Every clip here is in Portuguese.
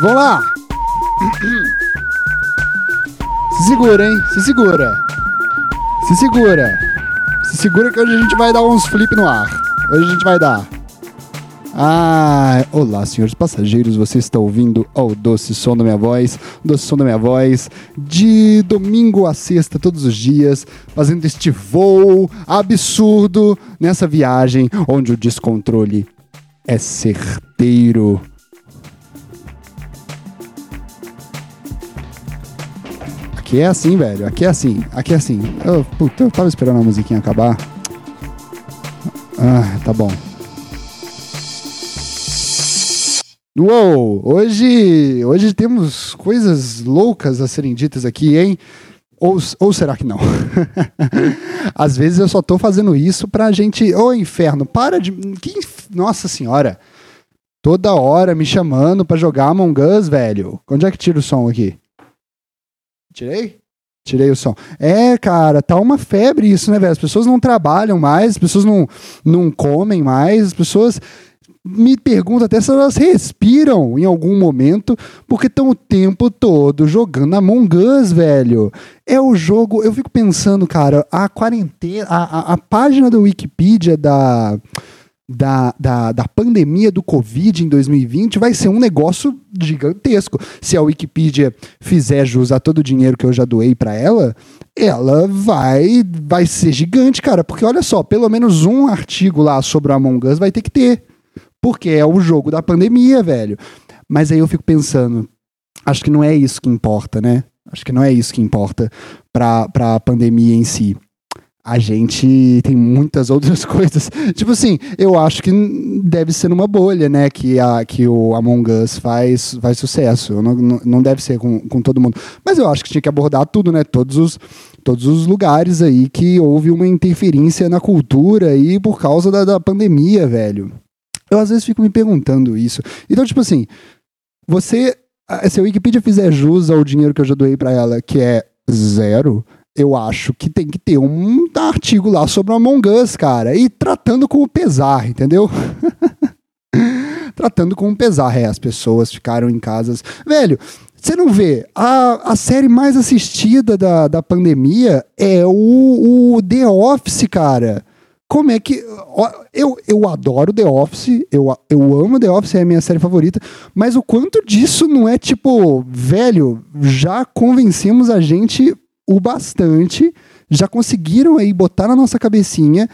Vamos lá! Se segura, hein? Se segura. Se segura. Se segura que hoje a gente vai dar uns flip no ar. Hoje a gente vai dar. Ah, olá, senhores passageiros, você está ouvindo o doce som da minha voz, doce som da minha voz, de domingo a sexta, todos os dias, fazendo este voo absurdo nessa viagem onde o descontrole é certeiro. Aqui é assim, velho, aqui é assim, aqui é assim. Eu, puta, eu tava esperando a musiquinha acabar. Ah, tá bom. Uou! Hoje, hoje temos coisas loucas a serem ditas aqui, hein? Ou, ou será que não? Às vezes eu só tô fazendo isso pra gente. Ô, inferno, para de. Que... Nossa senhora! Toda hora me chamando pra jogar Among Us, velho. Onde é que tira o som aqui? Tirei? Tirei o som. É, cara, tá uma febre isso, né, velho? As pessoas não trabalham mais, as pessoas não, não comem mais, as pessoas me pergunto até se elas respiram em algum momento, porque estão o tempo todo jogando Among Us, velho. É o jogo. Eu fico pensando, cara, a quarentena. A, a, a página do Wikipedia da, da, da, da pandemia do Covid em 2020 vai ser um negócio gigantesco. Se a Wikipedia fizer jus a todo o dinheiro que eu já doei para ela, ela vai, vai ser gigante, cara. Porque olha só, pelo menos um artigo lá sobre o Among Us vai ter que ter. Porque é o jogo da pandemia, velho. Mas aí eu fico pensando, acho que não é isso que importa, né? Acho que não é isso que importa para a pandemia em si. A gente tem muitas outras coisas. Tipo assim, eu acho que deve ser numa bolha, né? Que, a, que o Among Us faz, faz sucesso. Não, não deve ser com, com todo mundo. Mas eu acho que tinha que abordar tudo, né? Todos os, todos os lugares aí que houve uma interferência na cultura aí por causa da, da pandemia, velho. Eu às vezes fico me perguntando isso. Então, tipo assim, você. Se a Wikipedia fizer jus ao dinheiro que eu já doei para ela, que é zero, eu acho que tem que ter um artigo lá sobre o Among Us, cara. E tratando com o pesar, entendeu? tratando com o pesar. É, as pessoas ficaram em casas. Velho, você não vê? A, a série mais assistida da, da pandemia é o, o The Office, cara como é que. Eu, eu adoro The Office, eu, eu amo The Office, é a minha série favorita, mas o quanto disso não é tipo, velho, já convencemos a gente o bastante, já conseguiram aí botar na nossa cabecinha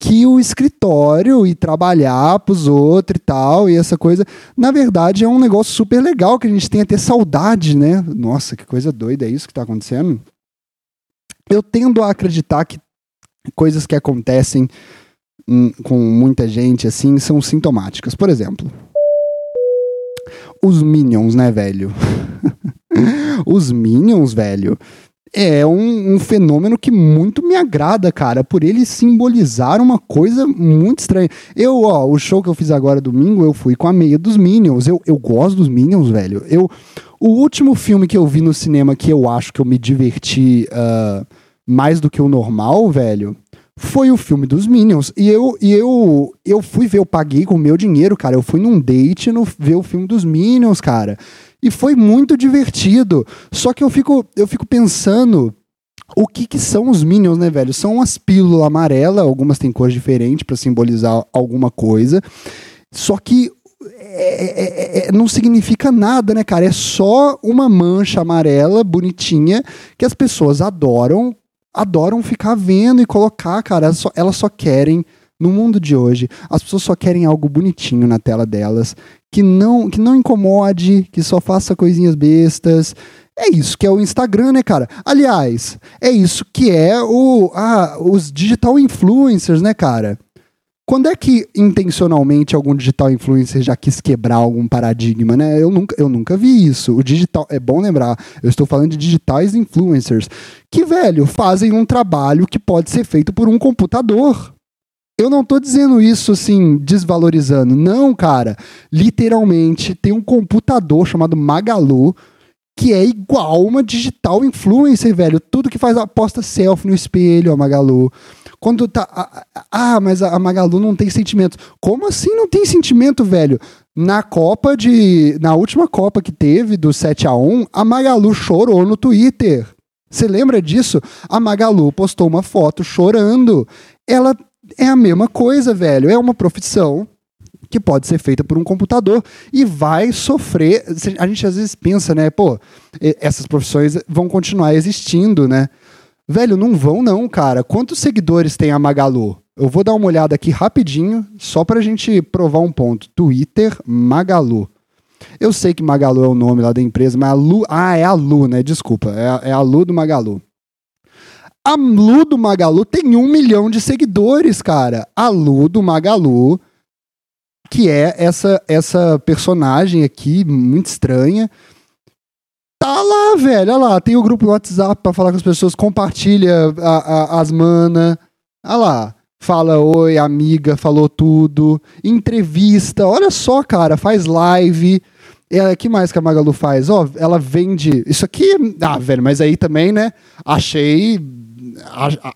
que o escritório e trabalhar pros outros e tal, e essa coisa, na verdade é um negócio super legal que a gente tem a ter saudade, né? Nossa, que coisa doida é isso que tá acontecendo. Eu tendo a acreditar que coisas que acontecem hum, com muita gente assim são sintomáticas. Por exemplo, os Minions, né, velho? os Minions, velho, é um, um, fenômeno que muito me agrada, cara, por ele simbolizar uma coisa muito estranha. Eu, ó, o show que eu fiz agora domingo, eu fui com a meia dos Minions. Eu, eu gosto dos Minions, velho. Eu, o último filme que eu vi no cinema que eu acho que eu me diverti. Uh, mais do que o normal, velho, foi o filme dos Minions. E eu, e eu, eu fui ver, eu paguei com o meu dinheiro, cara. Eu fui num date no, ver o filme dos Minions, cara. E foi muito divertido. Só que eu fico, eu fico pensando. O que, que são os Minions, né, velho? São umas pílulas amarelas, algumas têm cor diferente para simbolizar alguma coisa. Só que é, é, é, não significa nada, né, cara? É só uma mancha amarela bonitinha que as pessoas adoram adoram ficar vendo e colocar, cara. Elas só, elas só querem, no mundo de hoje, as pessoas só querem algo bonitinho na tela delas, que não, que não incomode, que só faça coisinhas bestas. É isso que é o Instagram, né, cara? Aliás, é isso que é o, ah, os digital influencers, né, cara? Quando é que intencionalmente algum digital influencer já quis quebrar algum paradigma, né? Eu nunca, eu nunca vi isso. O digital, é bom lembrar, eu estou falando de digitais influencers que, velho, fazem um trabalho que pode ser feito por um computador. Eu não estou dizendo isso assim, desvalorizando. Não, cara. Literalmente, tem um computador chamado Magalu que é igual uma digital influencer, velho. Tudo que faz aposta selfie no espelho, a Magalu. Quando tá. Ah, mas a Magalu não tem sentimento. Como assim não tem sentimento, velho? Na Copa de. Na última Copa que teve, do 7 a 1 a Magalu chorou no Twitter. Você lembra disso? A Magalu postou uma foto chorando. Ela é a mesma coisa, velho. É uma profissão que pode ser feita por um computador e vai sofrer. A gente às vezes pensa, né? Pô, essas profissões vão continuar existindo, né? Velho, não vão não, cara. Quantos seguidores tem a Magalu? Eu vou dar uma olhada aqui rapidinho, só pra gente provar um ponto. Twitter Magalu. Eu sei que Magalu é o nome lá da empresa, mas a Lu. Ah, é a Lu, né? Desculpa. É a, é a Lu do Magalu. A Lu do Magalu tem um milhão de seguidores, cara. A Lu do Magalu, que é essa, essa personagem aqui, muito estranha. Tá lá, velho. Olha lá, tem o grupo do WhatsApp pra falar com as pessoas, compartilha a, a, as mana. Olha lá fala oi, amiga, falou tudo, entrevista, olha só, cara, faz live. É, que mais que a Magalu faz? Ó, oh, ela vende. Isso aqui. Ah, velho, mas aí também, né? Achei. A, a,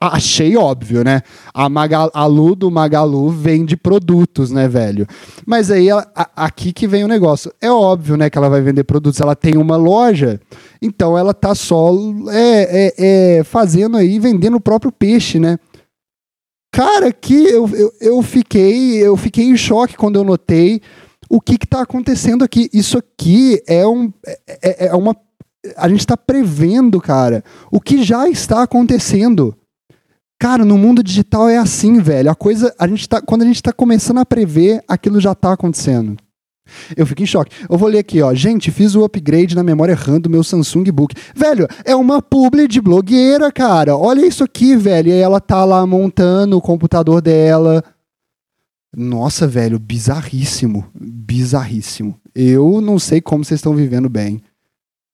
a, achei óbvio, né? A Magalu do Magalu vende produtos, né, velho? Mas aí aqui que vem o negócio. É óbvio, né, que ela vai vender produtos. Ela tem uma loja, então ela tá só é, é, é fazendo aí, vendendo o próprio peixe, né? Cara, que eu, eu, eu, fiquei eu fiquei em choque quando eu notei o que está acontecendo aqui. Isso aqui é, um, é, é, é uma. A gente está prevendo, cara, o que já está acontecendo. Cara, no mundo digital é assim, velho. A coisa, a gente tá, quando a gente está começando a prever, aquilo já está acontecendo. Eu fico em choque. Eu vou ler aqui, ó. Gente, fiz o upgrade na memória RAM do meu Samsung Book. Velho, é uma publi de blogueira, cara. Olha isso aqui, velho. E ela tá lá montando o computador dela. Nossa, velho, bizarríssimo. Bizarríssimo. Eu não sei como vocês estão vivendo bem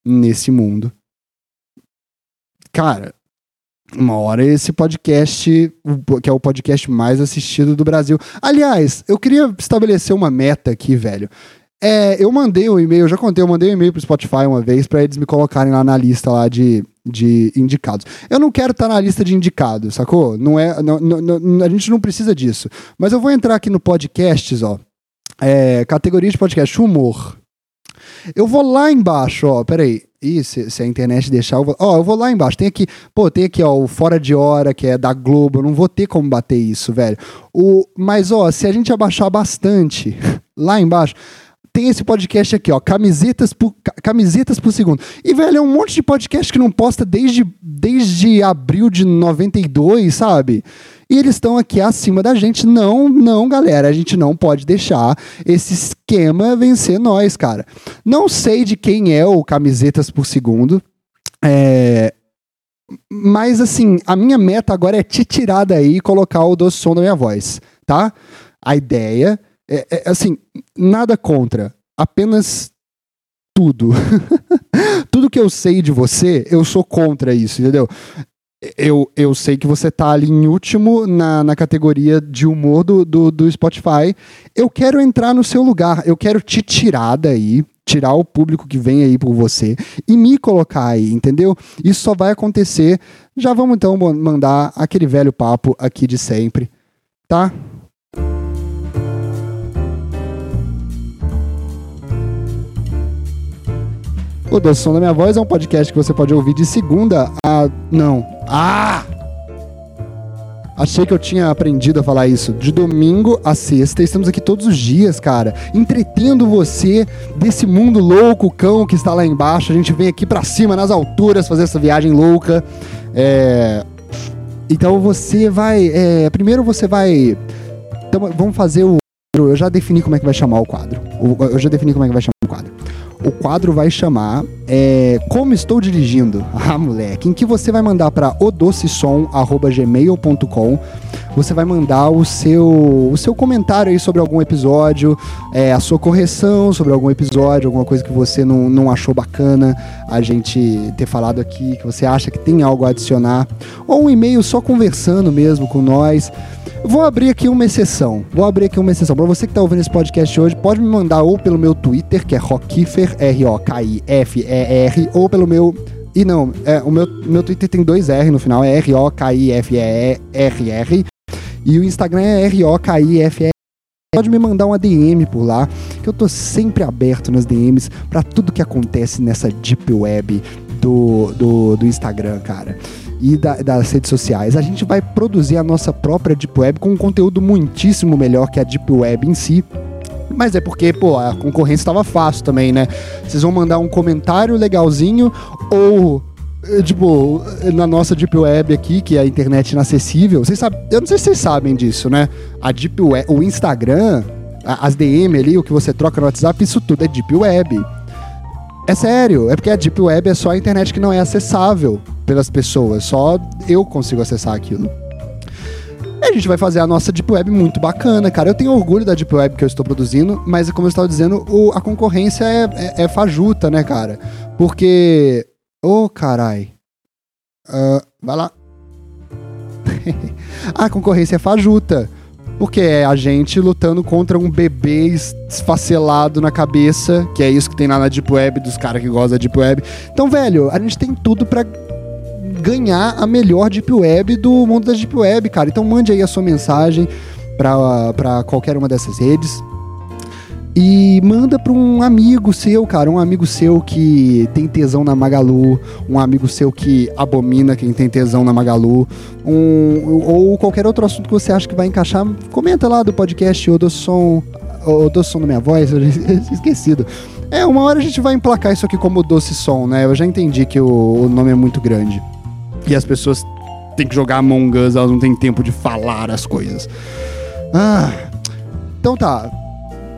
nesse mundo. Cara, uma hora esse podcast, que é o podcast mais assistido do Brasil. Aliás, eu queria estabelecer uma meta aqui, velho. É, eu mandei um e-mail, já contei, eu mandei um e-mail pro Spotify uma vez para eles me colocarem lá na lista lá de, de indicados. Eu não quero estar tá na lista de indicados, sacou? Não é, não, não, a gente não precisa disso. Mas eu vou entrar aqui no podcasts, ó. É, categoria de podcast, humor. Eu vou lá embaixo, ó, peraí. Ih, se, se, a internet deixar, eu vou. Ó, eu vou lá embaixo. Tem aqui, pô, tem aqui, ó, o Fora de Hora, que é da Globo. Eu não vou ter como bater isso, velho. O, mas, ó, se a gente abaixar bastante, lá embaixo, tem esse podcast aqui, ó, camisetas por, camisetas por segundo. E, velho, é um monte de podcast que não posta desde, desde abril de 92, sabe? E eles estão aqui acima da gente. Não, não, galera, a gente não pode deixar esse esquema vencer nós, cara. Não sei de quem é o camisetas por segundo. É, mas assim, a minha meta agora é te tirar daí e colocar o doce som da minha voz, tá? A ideia é, é assim, nada contra, apenas tudo. tudo que eu sei de você, eu sou contra isso, entendeu? eu, eu sei que você tá ali em último na, na categoria de humor do, do, do Spotify. Eu quero entrar no seu lugar, eu quero te tirar daí, tirar o público que vem aí por você e me colocar aí, entendeu? Isso só vai acontecer. Já vamos então mandar aquele velho papo aqui de sempre, tá? O Doce Som da Minha Voz é um podcast que você pode ouvir de segunda a. Não. Ah! Achei que eu tinha aprendido a falar isso. De domingo a sexta, estamos aqui todos os dias, cara, entretendo você desse mundo louco, cão que está lá embaixo. A gente vem aqui para cima, nas alturas, fazer essa viagem louca. É... Então você vai. É... Primeiro você vai. Então, vamos fazer o. Eu já defini como é que vai chamar o quadro. Eu já defini como é que vai chamar o quadro o quadro vai chamar é, Como Estou Dirigindo. Ah, moleque, em que você vai mandar para odocesom.gmail.com você vai mandar o seu, o seu comentário aí sobre algum episódio, é, a sua correção sobre algum episódio, alguma coisa que você não, não achou bacana a gente ter falado aqui, que você acha que tem algo a adicionar, ou um e-mail só conversando mesmo com nós. Vou abrir aqui uma exceção. Vou abrir aqui uma exceção. Para você que está ouvindo esse podcast hoje, pode me mandar ou pelo meu Twitter, que é Rockifer, R-O-K-I-F-E-R, ou pelo meu. E não, é, o meu, meu Twitter tem dois R no final, é R-O-K-I-F-E-R-R. E o Instagram é R-O-K-I-F-E-R. pode me mandar uma DM por lá, que eu tô sempre aberto nas DMs para tudo que acontece nessa deep web do, do, do Instagram, cara. E da, das redes sociais. A gente vai produzir a nossa própria Deep Web com um conteúdo muitíssimo melhor que a Deep Web em si. Mas é porque, pô, a concorrência estava fácil também, né? Vocês vão mandar um comentário legalzinho ou eh, tipo, na nossa Deep Web aqui, que é a internet inacessível, vocês sabem, eu não sei se vocês sabem disso, né? A Deep Web, o Instagram, as DM ali, o que você troca no WhatsApp, isso tudo é Deep Web. É sério, é porque a Deep Web é só a internet que não é acessável pelas pessoas, só eu consigo acessar aquilo. E a gente vai fazer a nossa Deep Web muito bacana, cara. Eu tenho orgulho da Deep Web que eu estou produzindo, mas como eu estava dizendo, o, a concorrência é, é, é, fajuta, né, cara? Porque. Ô, oh, carai. Uh, vai lá. a concorrência é fajuta. Porque é a gente lutando contra um bebê esfacelado na cabeça, que é isso que tem lá na Deep Web, dos caras que gostam da Deep Web. Então, velho, a gente tem tudo para ganhar a melhor Deep Web do mundo da Deep Web, cara. Então mande aí a sua mensagem para qualquer uma dessas redes. E manda para um amigo seu, cara, um amigo seu que tem tesão na Magalu, um amigo seu que abomina quem tem tesão na Magalu, um, ou qualquer outro assunto que você acha que vai encaixar, comenta lá do podcast ou do som, ou do som da minha voz, esquecido. É, uma hora a gente vai emplacar isso aqui como doce som, né? Eu já entendi que o, o nome é muito grande. E as pessoas têm que jogar Among Us, elas não têm tempo de falar as coisas. Ah, então tá,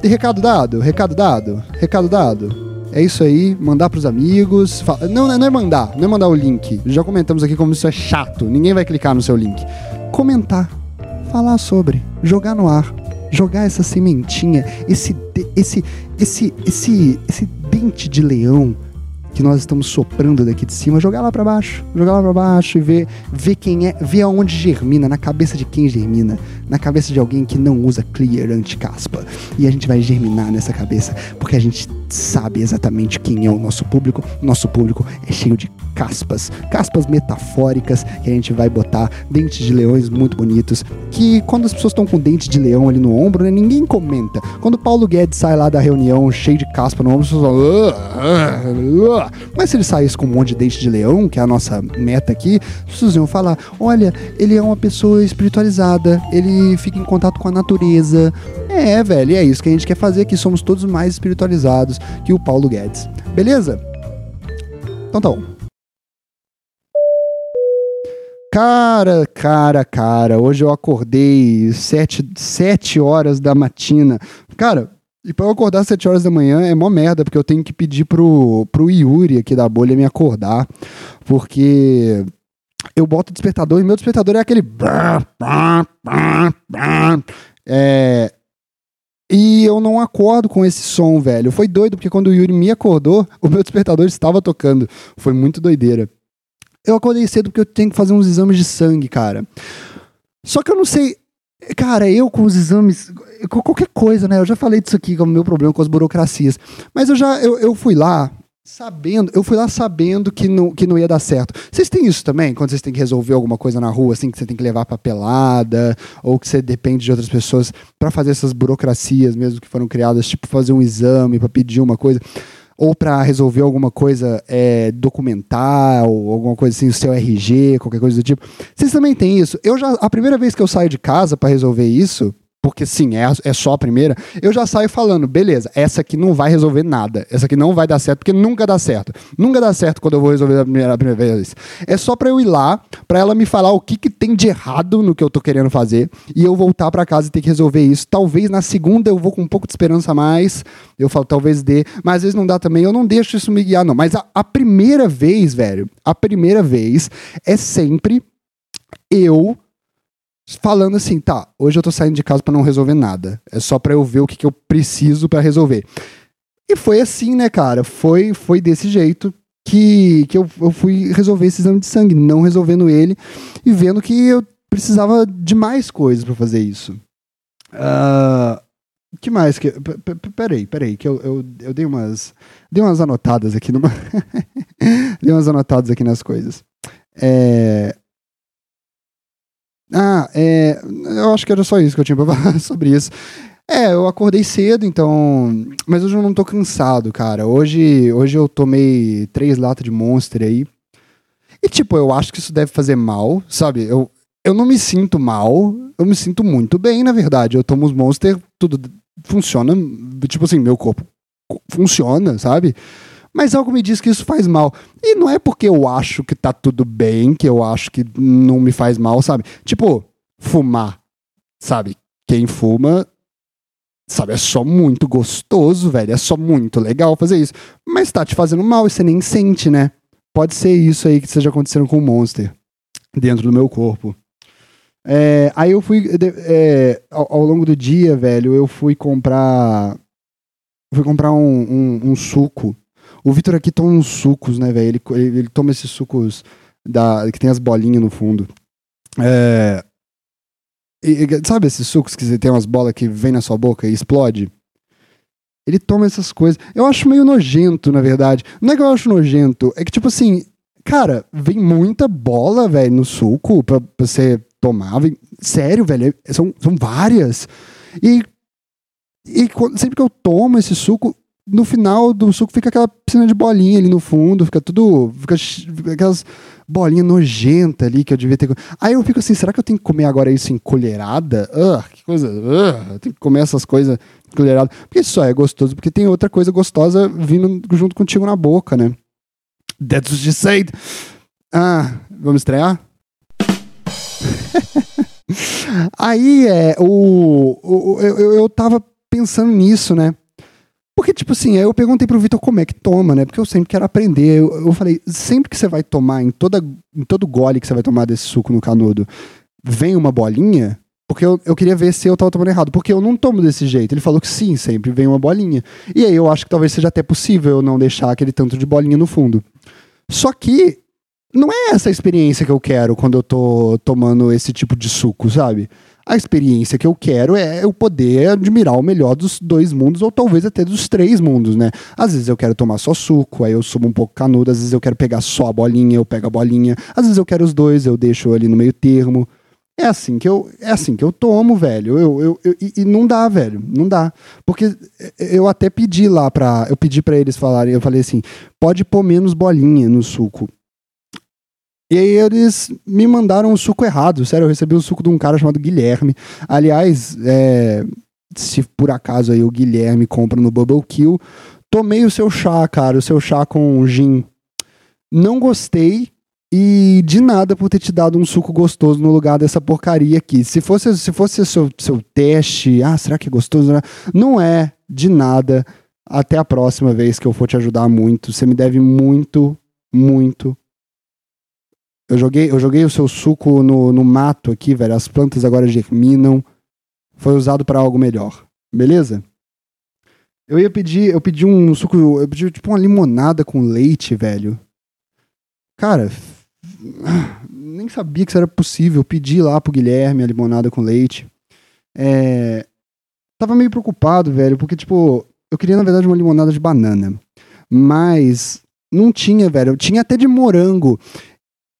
recado dado, recado dado, recado dado. É isso aí, mandar pros amigos. Fala... Não, não é mandar, não é mandar o link. Já comentamos aqui como isso é chato. Ninguém vai clicar no seu link. Comentar, falar sobre, jogar no ar, jogar essa sementinha, esse esse esse esse esse dente de leão que nós estamos soprando daqui de cima, jogar lá para baixo, jogar lá para baixo e ver, ver quem é, ver aonde germina, na cabeça de quem germina, na cabeça de alguém que não usa clear anti-caspa. E a gente vai germinar nessa cabeça, porque a gente sabe exatamente quem é o nosso público. Nosso público é cheio de caspas, caspas metafóricas que a gente vai botar, dentes de leões muito bonitos, que quando as pessoas estão com dente de leão ali no ombro, né, ninguém comenta. Quando Paulo Guedes sai lá da reunião cheio de caspa no ombro, as pessoas falam, uh, uh, uh. mas se ele saísse com um monte de dente de leão, que é a nossa meta aqui, as pessoas iam falar, olha, ele é uma pessoa espiritualizada, ele fica em contato com a natureza. É, velho, é isso que a gente quer fazer aqui, somos todos mais espiritualizados que o Paulo Guedes. Beleza? Então tá bom. Cara, cara, cara, hoje eu acordei sete, sete horas da matina. Cara, e pra eu acordar às 7 horas da manhã é mó merda, porque eu tenho que pedir pro, pro Yuri aqui da bolha me acordar. Porque eu boto o despertador e meu despertador é aquele. É, e eu não acordo com esse som, velho. Foi doido, porque quando o Yuri me acordou, o meu despertador estava tocando. Foi muito doideira. Eu acordei cedo porque eu tenho que fazer uns exames de sangue, cara. Só que eu não sei. Cara, eu com os exames. Qualquer coisa, né? Eu já falei disso aqui como meu problema com as burocracias. Mas eu já. Eu, eu fui lá, sabendo, eu fui lá sabendo que não, que não ia dar certo. Vocês têm isso também, quando vocês têm que resolver alguma coisa na rua, assim, que você tem que levar papelada, ou que você depende de outras pessoas para fazer essas burocracias mesmo que foram criadas, tipo fazer um exame para pedir uma coisa ou para resolver alguma coisa é, documental, alguma coisa assim, o seu RG, qualquer coisa do tipo. Vocês também têm isso? Eu já, a primeira vez que eu saio de casa para resolver isso, porque sim, é, é só a primeira, eu já saio falando, beleza, essa aqui não vai resolver nada, essa aqui não vai dar certo, porque nunca dá certo. Nunca dá certo quando eu vou resolver a primeira, a primeira vez. É só para eu ir lá, para ela me falar o que, que tem de errado no que eu tô querendo fazer, e eu voltar para casa e ter que resolver isso. Talvez na segunda eu vou com um pouco de esperança a mais, eu falo, talvez dê, mas às vezes não dá também, eu não deixo isso me guiar, não. Mas a, a primeira vez, velho, a primeira vez é sempre eu falando assim, tá, hoje eu tô saindo de casa para não resolver nada. É só para eu ver o que, que eu preciso para resolver. E foi assim, né, cara? Foi, foi desse jeito que, que eu, eu fui resolver esse exame de sangue, não resolvendo ele e vendo que eu precisava de mais coisas para fazer isso. Uh, que mais? Que, peraí, peraí, que eu, eu, eu dei umas dei umas anotadas aqui numa dei umas anotadas aqui nas coisas. É, ah, é, eu acho que era só isso que eu tinha pra falar sobre isso. É, eu acordei cedo, então. Mas hoje eu não tô cansado, cara. Hoje, hoje eu tomei três latas de Monster aí. E, tipo, eu acho que isso deve fazer mal, sabe? Eu, eu não me sinto mal, eu me sinto muito bem, na verdade. Eu tomo os Monster, tudo funciona. Tipo assim, meu corpo funciona, sabe? Mas algo me diz que isso faz mal. E não é porque eu acho que tá tudo bem, que eu acho que não me faz mal, sabe? Tipo, fumar, sabe? Quem fuma Sabe, é só muito gostoso, velho. É só muito legal fazer isso. Mas tá te fazendo mal e você nem sente, né? Pode ser isso aí que esteja acontecendo com o Monster dentro do meu corpo. É, aí eu fui. É, ao, ao, longo do dia, velho, eu fui comprar. Fui comprar um, um, um suco. O Vitor aqui toma uns sucos, né, velho? Ele, ele, ele, toma esses sucos da, que tem as bolinhas no fundo. É, e, sabe esses sucos que tem umas bolas que vem na sua boca e explode? Ele toma essas coisas. Eu acho meio nojento, na verdade. Não é que eu acho nojento, é que, tipo assim, cara, vem muita bola, velho, no suco pra, pra você tomar. Vem... Sério, velho, é, são, são várias. E, e sempre que eu tomo esse suco, no final do suco fica aquela piscina de bolinha ali no fundo, fica tudo. Fica, aquelas bolinha nojenta ali que eu devia ter. Aí eu fico assim, será que eu tenho que comer agora isso em colherada? Uh, que coisa. Uh, eu tenho que comer essas coisas colherada. Porque isso só é gostoso, porque tem outra coisa gostosa vindo junto contigo na boca, né? That's what she said. Ah, vamos estrear? Aí é o, o eu, eu tava pensando nisso, né? Porque, tipo assim, eu perguntei pro Vitor como é que toma, né? Porque eu sempre quero aprender. Eu, eu falei, sempre que você vai tomar, em, toda, em todo gole que você vai tomar desse suco no canudo, vem uma bolinha, porque eu, eu queria ver se eu tava tomando errado. Porque eu não tomo desse jeito. Ele falou que sim, sempre vem uma bolinha. E aí eu acho que talvez seja até possível eu não deixar aquele tanto de bolinha no fundo. Só que não é essa a experiência que eu quero quando eu tô tomando esse tipo de suco, sabe? A experiência que eu quero é eu poder admirar o melhor dos dois mundos, ou talvez até dos três mundos, né? Às vezes eu quero tomar só suco, aí eu subo um pouco canudo, às vezes eu quero pegar só a bolinha, eu pego a bolinha, às vezes eu quero os dois, eu deixo ali no meio termo. É assim que eu, é assim que eu tomo, velho. Eu, eu, eu e, não dá, velho. Não dá. Porque eu até pedi lá pra. Eu pedi para eles falarem, eu falei assim: pode pôr menos bolinha no suco. E aí eles me mandaram o suco errado. Sério, eu recebi o suco de um cara chamado Guilherme. Aliás, é, se por acaso aí o Guilherme compra no Bubble Kill, tomei o seu chá, cara, o seu chá com gin. Não gostei e de nada por ter te dado um suco gostoso no lugar dessa porcaria aqui. Se fosse se fosse seu, seu teste, ah, será que é gostoso? Não é, de nada. Até a próxima vez que eu for te ajudar muito. Você me deve muito, muito, eu joguei, eu joguei o seu suco no, no mato aqui, velho. As plantas agora germinam. Foi usado para algo melhor. Beleza? Eu ia pedir, eu pedi um suco, eu pedi tipo uma limonada com leite, velho. Cara, nem sabia que isso era possível. Eu pedi lá pro Guilherme a limonada com leite. É, tava meio preocupado, velho, porque tipo, eu queria na verdade uma limonada de banana, mas não tinha, velho. Eu tinha até de morango.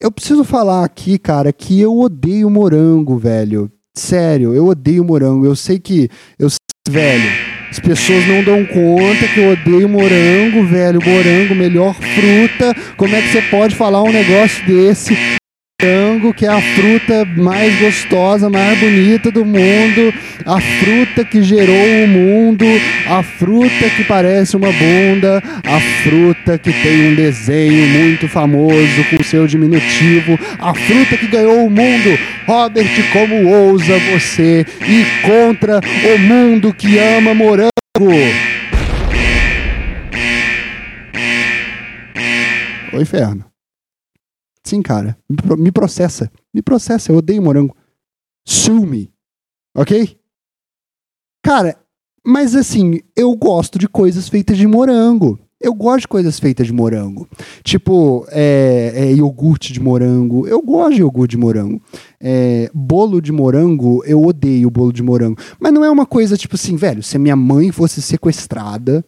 Eu preciso falar aqui, cara, que eu odeio morango, velho. Sério, eu odeio morango. Eu sei que. Eu, velho, as pessoas não dão conta que eu odeio morango, velho. Morango, melhor fruta. Como é que você pode falar um negócio desse? Morango, que é a fruta mais gostosa, mais bonita do mundo, a fruta que gerou o mundo, a fruta que parece uma bunda, a fruta que tem um desenho muito famoso com seu diminutivo, a fruta que ganhou o mundo. Robert, como ousa você ir contra o mundo que ama morango? O inferno. Sim, cara. Me processa. Me processa. Eu odeio morango. Sue me. Ok? Cara, mas assim, eu gosto de coisas feitas de morango. Eu gosto de coisas feitas de morango. Tipo, é, é, iogurte de morango. Eu gosto de iogurte de morango. É, bolo de morango, eu odeio bolo de morango. Mas não é uma coisa tipo assim, velho, se a minha mãe fosse sequestrada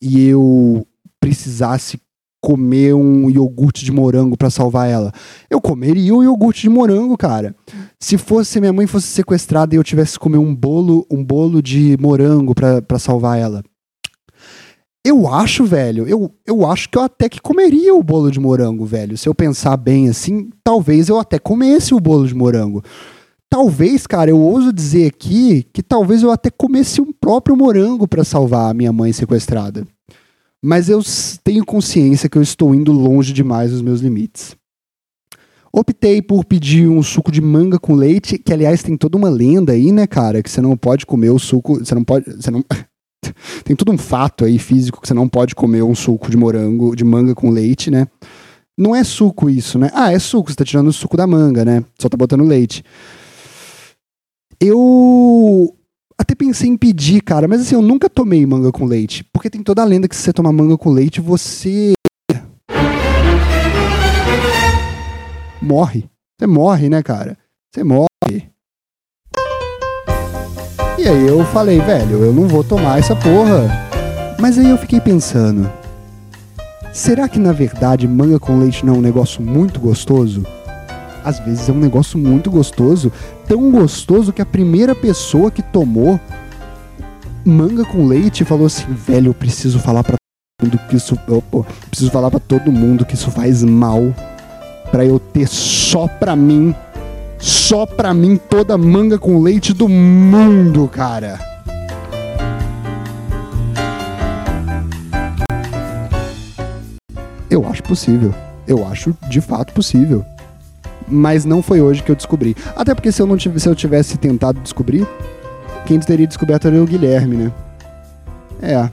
e eu precisasse comer um iogurte de morango para salvar ela. Eu comeria o iogurte de morango, cara. Se fosse minha mãe fosse sequestrada e eu tivesse que comer um bolo, um bolo de morango para salvar ela. Eu acho, velho, eu, eu acho que eu até que comeria o bolo de morango, velho. Se eu pensar bem assim, talvez eu até comesse o bolo de morango. Talvez, cara, eu ouso dizer aqui que talvez eu até comesse um próprio morango para salvar a minha mãe sequestrada. Mas eu tenho consciência que eu estou indo longe demais dos meus limites. Optei por pedir um suco de manga com leite, que aliás tem toda uma lenda aí, né, cara, que você não pode comer o suco, você não pode, você não tem todo um fato aí físico que você não pode comer um suco de morango, de manga com leite, né? Não é suco isso, né? Ah, é suco, você tá tirando o suco da manga, né? Só tá botando leite. Eu até pensei em pedir, cara, mas assim, eu nunca tomei manga com leite. Porque tem toda a lenda que se você tomar manga com leite, você. Morre. Você morre, né, cara? Você morre. E aí eu falei, velho, eu não vou tomar essa porra. Mas aí eu fiquei pensando. Será que na verdade manga com leite não é um negócio muito gostoso? às vezes é um negócio muito gostoso, tão gostoso que a primeira pessoa que tomou manga com leite falou assim: "Velho, eu preciso falar para todo mundo que isso, opa, preciso falar para todo mundo que isso faz mal para eu ter só pra mim, só pra mim toda manga com leite do mundo, cara." Eu acho possível. Eu acho de fato possível mas não foi hoje que eu descobri. Até porque se eu não tivesse, se eu tivesse tentado descobrir, quem teria descoberto era o Guilherme, né? É.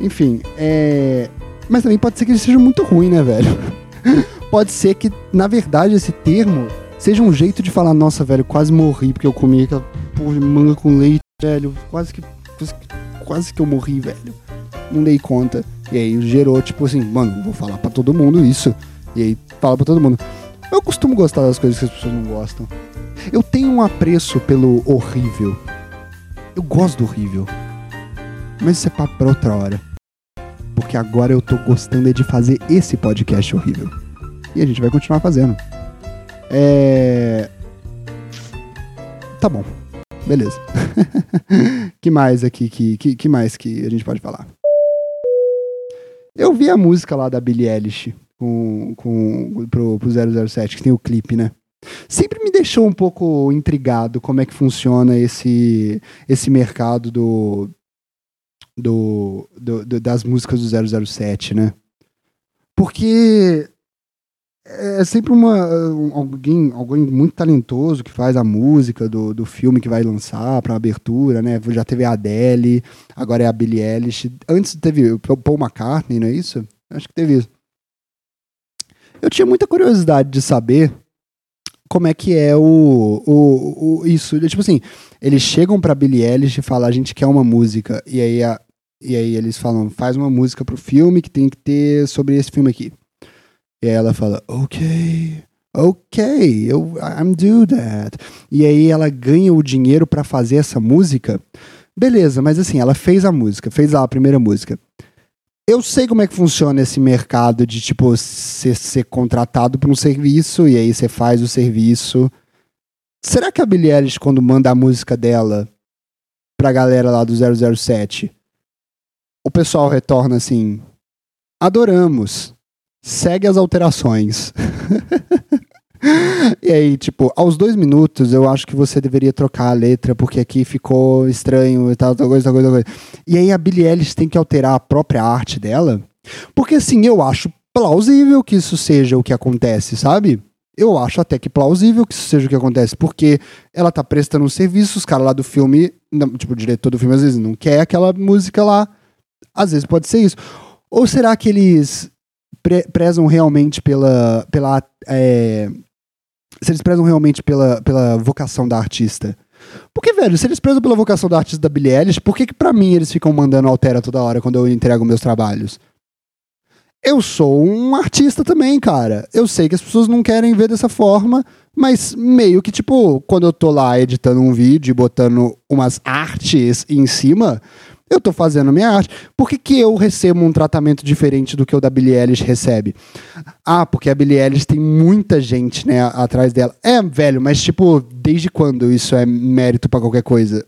Enfim, é. Mas também pode ser que ele seja muito ruim, né, velho? pode ser que, na verdade, esse termo seja um jeito de falar, nossa, velho, quase morri porque eu comi aquela porra de manga com leite, velho. Quase que, quase que. Quase que eu morri, velho. Não dei conta. E aí gerou, tipo assim, mano, vou falar para todo mundo isso. E aí fala para todo mundo. Eu costumo gostar das coisas que as pessoas não gostam. Eu tenho um apreço pelo horrível. Eu gosto do horrível. Mas isso é papo pra outra hora. Porque agora eu tô gostando de fazer esse podcast horrível. E a gente vai continuar fazendo. É. Tá bom. Beleza. que mais aqui? Que, que, que mais que a gente pode falar? Eu vi a música lá da Billie Eilish com, com, pro, pro 007, que tem o clipe, né? Sempre me deixou um pouco intrigado como é que funciona esse, esse mercado do, do, do, do das músicas do 007, né? Porque é sempre uma, alguém, alguém muito talentoso que faz a música do, do filme que vai lançar para abertura, né? Já teve a Adele, agora é a Billie Eilish. Antes teve o Paul McCartney, não é isso? Acho que teve. Eu tinha muita curiosidade de saber como é que é o, o, o isso. Tipo assim, eles chegam pra Billie Eilish e falam, a gente quer uma música. E aí, a, e aí eles falam, faz uma música pro filme que tem que ter sobre esse filme aqui. E aí ela fala, ok, ok, eu, I'm do that. E aí ela ganha o dinheiro para fazer essa música. Beleza, mas assim, ela fez a música, fez lá a primeira música eu sei como é que funciona esse mercado de, tipo, ser, ser contratado por um serviço e aí você faz o serviço. Será que a Billie Eilish, quando manda a música dela pra galera lá do 007, o pessoal retorna assim: adoramos, segue as alterações. e aí, tipo, aos dois minutos eu acho que você deveria trocar a letra, porque aqui ficou estranho e tal, tal coisa, tal coisa, tal coisa. E aí a Billie Eilish tem que alterar a própria arte dela. Porque assim, eu acho plausível que isso seja o que acontece, sabe? Eu acho até que plausível que isso seja o que acontece, porque ela tá prestando um serviço, os caras lá do filme, tipo, o diretor do filme às vezes não quer aquela música lá. Às vezes pode ser isso. Ou será que eles pre prezam realmente pela, pela é, se eles prezam realmente pela, pela vocação da artista. Porque, velho, se eles prezam pela vocação da artista da Billie Eilish, por que, que pra mim eles ficam mandando altera toda hora quando eu entrego meus trabalhos? Eu sou um artista também, cara. Eu sei que as pessoas não querem ver dessa forma, mas meio que, tipo, quando eu tô lá editando um vídeo e botando umas artes em cima, Eu tô fazendo minha arte. Por que, que eu recebo um tratamento diferente do que o da Billie Eilish recebe? Ah, porque a Billie Eilish tem muita gente, né, atrás dela. É, velho, mas tipo, desde quando isso é mérito para qualquer coisa?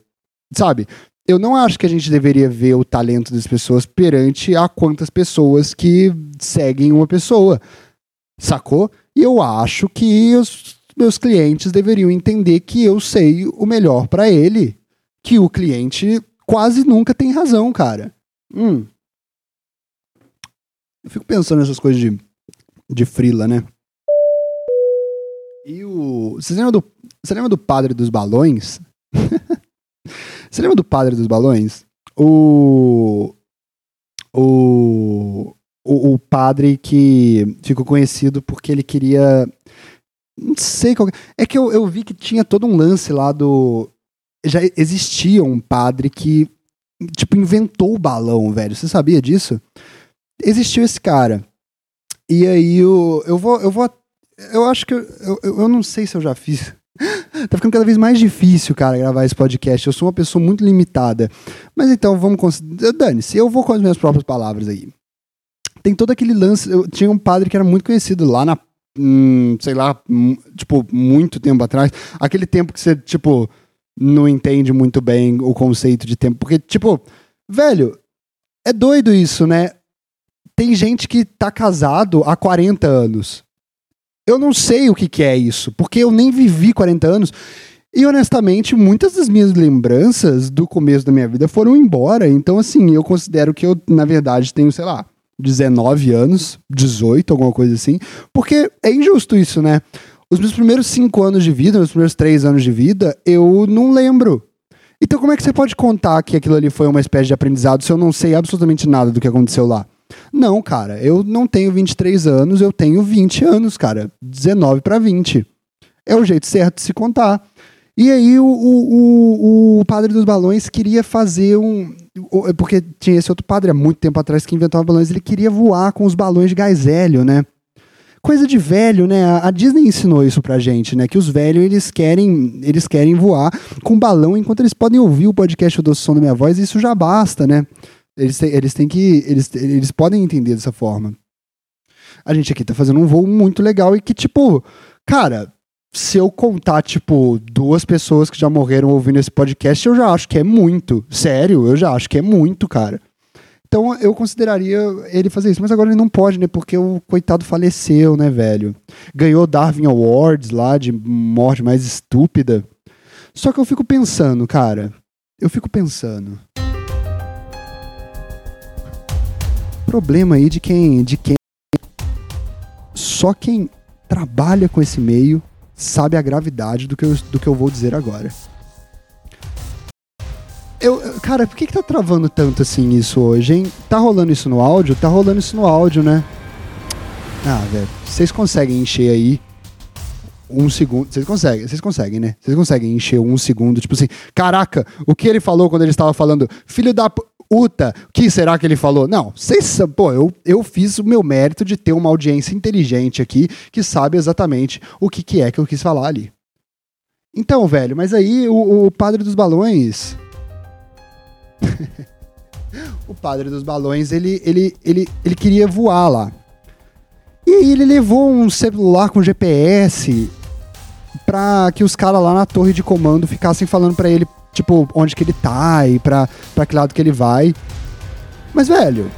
Sabe? Eu não acho que a gente deveria ver o talento das pessoas perante a quantas pessoas que seguem uma pessoa. Sacou? E eu acho que os meus clientes deveriam entender que eu sei o melhor para ele, que o cliente quase nunca tem razão, cara. Hum. Eu fico pensando nessas coisas de, de frila, né? E o. Você lembra do, você lembra do padre dos balões? você lembra do padre dos balões? O. O. O, o padre que ficou conhecido porque ele queria. Não sei qual. É que eu, eu vi que tinha todo um lance lá do já existia um padre que, tipo, inventou o balão, velho. Você sabia disso? Existiu esse cara. E aí eu, eu vou. Eu vou. Eu acho que. Eu, eu, eu não sei se eu já fiz. tá ficando cada vez mais difícil, cara, gravar esse podcast. Eu sou uma pessoa muito limitada. Mas então vamos considerar. Dane-se, eu vou com as minhas próprias palavras aí. Tem todo aquele lance. Eu tinha um padre que era muito conhecido lá na. Hum, sei lá, hum, tipo, muito tempo atrás. Aquele tempo que você, tipo não entende muito bem o conceito de tempo. Porque, tipo, velho, é doido isso, né? Tem gente que tá casado há 40 anos. Eu não sei o que, que é isso, porque eu nem vivi 40 anos. E honestamente, muitas das minhas lembranças do começo da minha vida foram embora. Então, assim, eu considero que eu, na verdade, tenho, sei lá, 19 anos, 18, alguma coisa assim. Porque é injusto isso, né? Os meus primeiros cinco anos de vida, meus primeiros três anos de vida, eu não lembro. Então, como é que você pode contar que aquilo ali foi uma espécie de aprendizado se eu não sei absolutamente nada do que aconteceu lá? Não, cara, eu não tenho 23 anos, eu tenho 20 anos, cara. 19 para 20. É o jeito certo de se contar. E aí o, o, o, o, padre dos balões queria fazer um. Porque tinha esse outro padre há muito tempo atrás que inventava balões, ele queria voar com os balões de gás hélio, né? Coisa de velho, né? A Disney ensinou isso pra gente, né? Que os velhos, eles querem, eles querem voar com balão enquanto eles podem ouvir o podcast do Som da Minha Voz, e isso já basta, né? Eles, eles têm que. Eles, eles podem entender dessa forma. A gente aqui tá fazendo um voo muito legal e que, tipo, cara, se eu contar, tipo, duas pessoas que já morreram ouvindo esse podcast, eu já acho que é muito. Sério, eu já acho que é muito, cara. Então eu consideraria ele fazer isso, mas agora ele não pode, né? Porque o coitado faleceu, né, velho? Ganhou Darwin Awards lá de morte mais estúpida. Só que eu fico pensando, cara. Eu fico pensando. Problema aí de quem, de quem só quem trabalha com esse meio sabe a gravidade do que eu, do que eu vou dizer agora. Eu, cara, por que, que tá travando tanto assim isso hoje, hein? Tá rolando isso no áudio? Tá rolando isso no áudio, né? Ah, velho, vocês conseguem encher aí um segundo. Vocês conseguem, vocês conseguem, né? Vocês conseguem encher um segundo, tipo assim, caraca, o que ele falou quando ele estava falando, filho da puta, o que será que ele falou? Não, vocês, pô, eu, eu fiz o meu mérito de ter uma audiência inteligente aqui que sabe exatamente o que, que é que eu quis falar ali. Então, velho, mas aí o, o padre dos balões o padre dos balões, ele, ele, ele, ele queria voar lá. E aí ele levou um celular com GPS pra que os caras lá na torre de comando ficassem falando para ele, tipo, onde que ele tá e pra, pra que lado que ele vai. Mas, velho,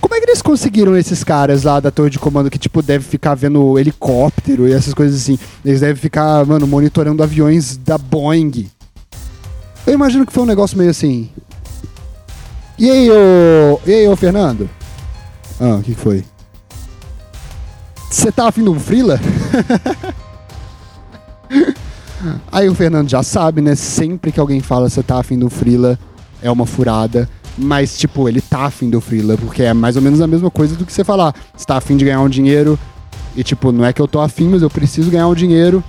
como é que eles conseguiram esses caras lá da torre de comando que, tipo, deve ficar vendo helicóptero e essas coisas assim? Eles devem ficar, mano, monitorando aviões da Boeing. Eu imagino que foi um negócio meio assim. E aí, ô. E aí, ô Fernando? Ah, o que foi? Você tá afim de um Frila? aí o Fernando já sabe, né? Sempre que alguém fala você tá afim do Frila, é uma furada. Mas, tipo, ele tá afim do Frila, porque é mais ou menos a mesma coisa do que você falar. Você tá afim de ganhar um dinheiro. E, tipo, não é que eu tô afim, mas eu preciso ganhar um dinheiro.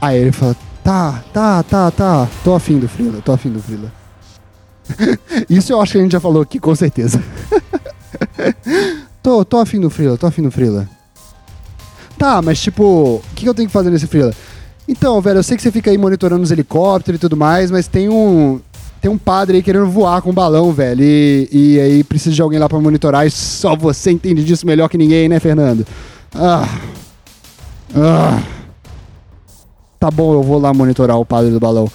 Aí ele fala, Tá, tá, tá, tá. Tô afim do Frila, tô afim do Frila. Isso eu acho que a gente já falou aqui, com certeza. tô, tô afim do Frila, tô afim do Frila. Tá, mas tipo, o que, que eu tenho que fazer nesse Frila? Então, velho, eu sei que você fica aí monitorando os helicópteros e tudo mais, mas tem um. tem um padre aí querendo voar com um balão, velho. E, e aí precisa de alguém lá pra monitorar. E só você entende disso melhor que ninguém, né, Fernando? Ah. Ah. Tá bom, eu vou lá monitorar o padre do balão.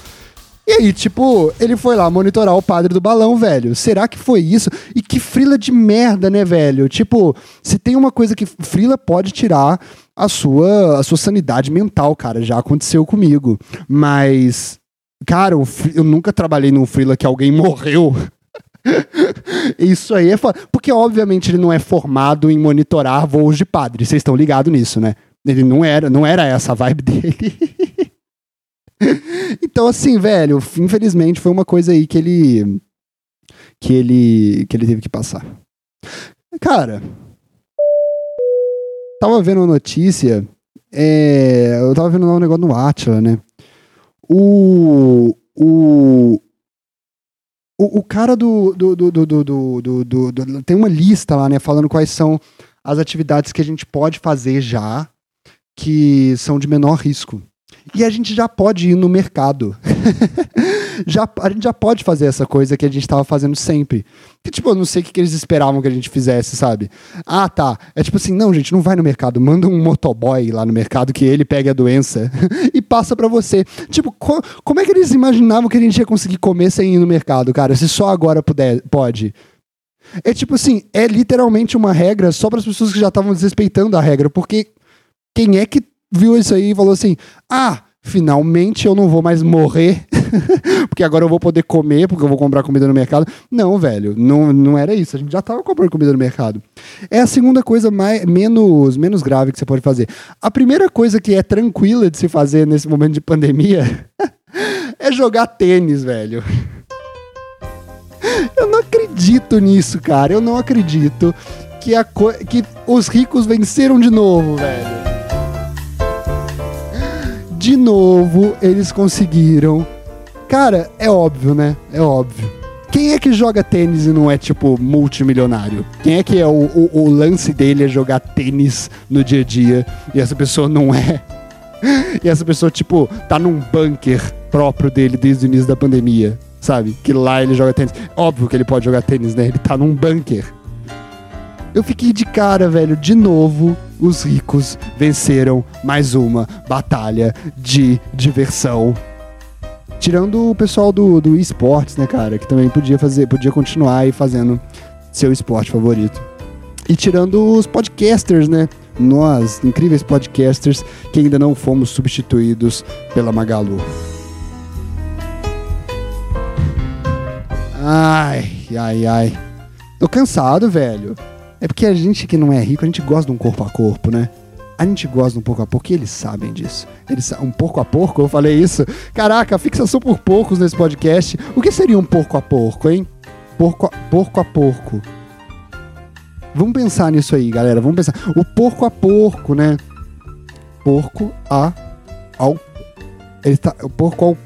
E aí, tipo, ele foi lá monitorar o padre do balão, velho. Será que foi isso? E que frila de merda, né, velho? Tipo, se tem uma coisa que frila pode tirar a sua, a sua sanidade mental, cara. Já aconteceu comigo. Mas, cara, eu nunca trabalhei num frila que alguém morreu. Isso aí é. Porque, obviamente, ele não é formado em monitorar voos de padre. Vocês estão ligados nisso, né? Ele não era, não era essa a vibe dele. então, assim, velho, infelizmente foi uma coisa aí que ele. que ele. que ele teve que passar. Cara. Tava vendo uma notícia. É, eu tava vendo um negócio no Atila, né? O. O. O, cara do do, do, do, do, do, do, do. Tem uma lista lá, né? Falando quais são as atividades que a gente pode fazer já que são de menor risco. E a gente já pode ir no mercado. já, a gente já pode fazer essa coisa que a gente estava fazendo sempre. Que, tipo, eu não sei o que, que, eles esperavam que a gente fizesse, sabe? Ah, tá. É tipo assim, não, gente, não vai no mercado. Manda um motoboy lá no mercado que ele pegue a doença e passa para você. Tipo, co como é que eles imaginavam que a gente ia conseguir comer sem ir no mercado, cara? Se só agora puder, pode. É tipo assim, é literalmente uma regra só para as pessoas que já estavam desrespeitando a regra, porque quem é que viu isso aí e falou assim: ah, finalmente eu não vou mais morrer, porque agora eu vou poder comer, porque eu vou comprar comida no mercado. Não, velho, não, não era isso. A gente já estava comprando comida no mercado. É a segunda coisa mais, menos, menos grave que você pode fazer. A primeira coisa que é tranquila de se fazer nesse momento de pandemia é jogar tênis, velho. Eu não acredito nisso, cara. Eu não acredito que, a que os ricos venceram de novo, velho de novo eles conseguiram. Cara, é óbvio, né? É óbvio. Quem é que joga tênis e não é, tipo, multimilionário? Quem é que é o, o, o lance dele é jogar tênis no dia a dia e essa pessoa não é? E essa pessoa, tipo, tá num bunker próprio dele desde o início da pandemia, sabe? Que lá ele joga tênis. Óbvio que ele pode jogar tênis, né? Ele tá num bunker. Eu fiquei de cara, velho, de novo, os ricos venceram mais uma batalha de diversão. Tirando o pessoal do, do esportes, né, cara, que também podia fazer, podia continuar aí fazendo seu esporte favorito. E tirando os podcasters, né? Nós, incríveis podcasters, que ainda não fomos substituídos pela Magalu. Ai, ai, ai. Tô cansado, velho. É porque a gente que não é rico, a gente gosta de um corpo a corpo, né? A gente gosta de um pouco a pouco e eles sabem disso. Eles um pouco a porco, eu falei isso. Caraca, fixação por porcos nesse podcast. O que seria um porco a porco, hein? Porco a, porco a porco. Vamos pensar nisso aí, galera. Vamos pensar. O porco a porco, né? Porco a ao ele tá, o porco ao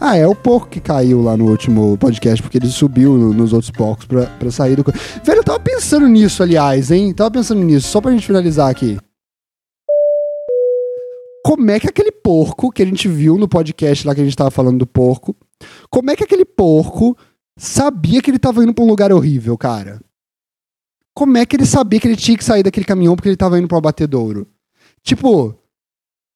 ah, é o porco que caiu lá no último podcast, porque ele subiu nos outros porcos pra, pra sair do. Velho, eu tava pensando nisso, aliás, hein? Tava pensando nisso, só pra gente finalizar aqui. Como é que aquele porco que a gente viu no podcast lá que a gente tava falando do porco, como é que aquele porco sabia que ele tava indo pra um lugar horrível, cara? Como é que ele sabia que ele tinha que sair daquele caminhão porque ele tava indo pro abatedouro? Tipo,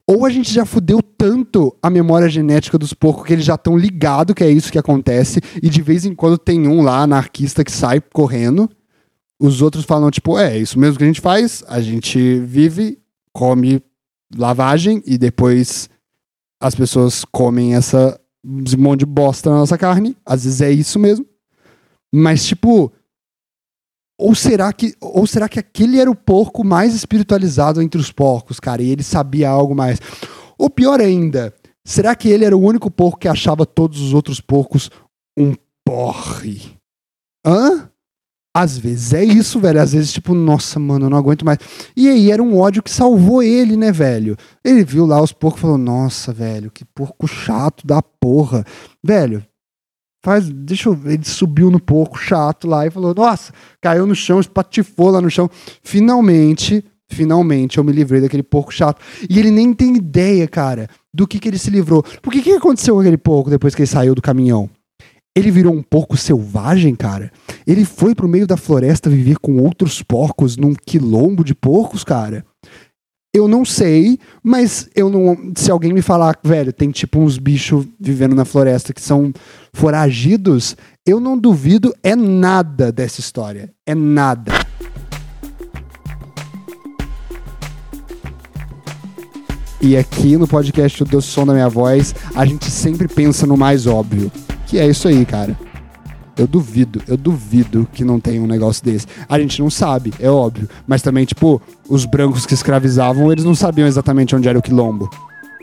ou a gente já fudeu tanto a memória genética dos porcos que eles já estão ligados que é isso que acontece, e de vez em quando tem um lá, anarquista, que sai correndo. Os outros falam, tipo, é, isso mesmo que a gente faz, a gente vive, come lavagem e depois as pessoas comem essa monte de bosta na nossa carne. Às vezes é isso mesmo. Mas, tipo, ou será que ou será que aquele era o porco mais espiritualizado entre os porcos, cara, e ele sabia algo mais? Ou pior ainda, será que ele era o único porco que achava todos os outros porcos um porre? Hã? Às vezes é isso, velho. Às vezes, tipo, nossa, mano, eu não aguento mais. E aí era um ódio que salvou ele, né, velho? Ele viu lá os porcos e falou: Nossa, velho, que porco chato da porra. Velho, faz, deixa eu ele subiu no porco chato lá e falou, nossa, caiu no chão, espatifou lá no chão. Finalmente, finalmente eu me livrei daquele porco chato. E ele nem tem ideia, cara, do que, que ele se livrou. Por que que aconteceu com aquele porco depois que ele saiu do caminhão? Ele virou um porco selvagem, cara. Ele foi pro meio da floresta viver com outros porcos num quilombo de porcos, cara. Eu não sei, mas eu não. Se alguém me falar, velho, tem tipo uns bichos vivendo na floresta que são foragidos, eu não duvido é nada dessa história. É nada. E aqui no podcast O Deus Som da Minha Voz, a gente sempre pensa no mais óbvio. Que é isso aí, cara. Eu duvido, eu duvido que não tenha um negócio desse. A gente não sabe, é óbvio. Mas também, tipo, os brancos que escravizavam, eles não sabiam exatamente onde era o quilombo.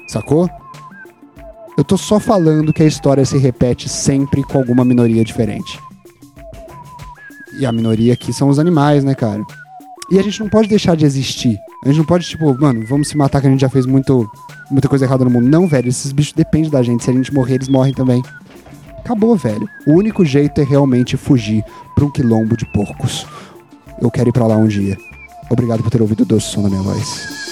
Sacou? Eu tô só falando que a história se repete sempre com alguma minoria diferente. E a minoria aqui são os animais, né, cara? E a gente não pode deixar de existir. A gente não pode, tipo, mano, vamos se matar que a gente já fez muito, muita coisa errada no mundo. Não, velho, esses bichos dependem da gente. Se a gente morrer, eles morrem também. Acabou, velho. O único jeito é realmente fugir para um quilombo de porcos. Eu quero ir para lá um dia. Obrigado por ter ouvido o doce som da minha voz.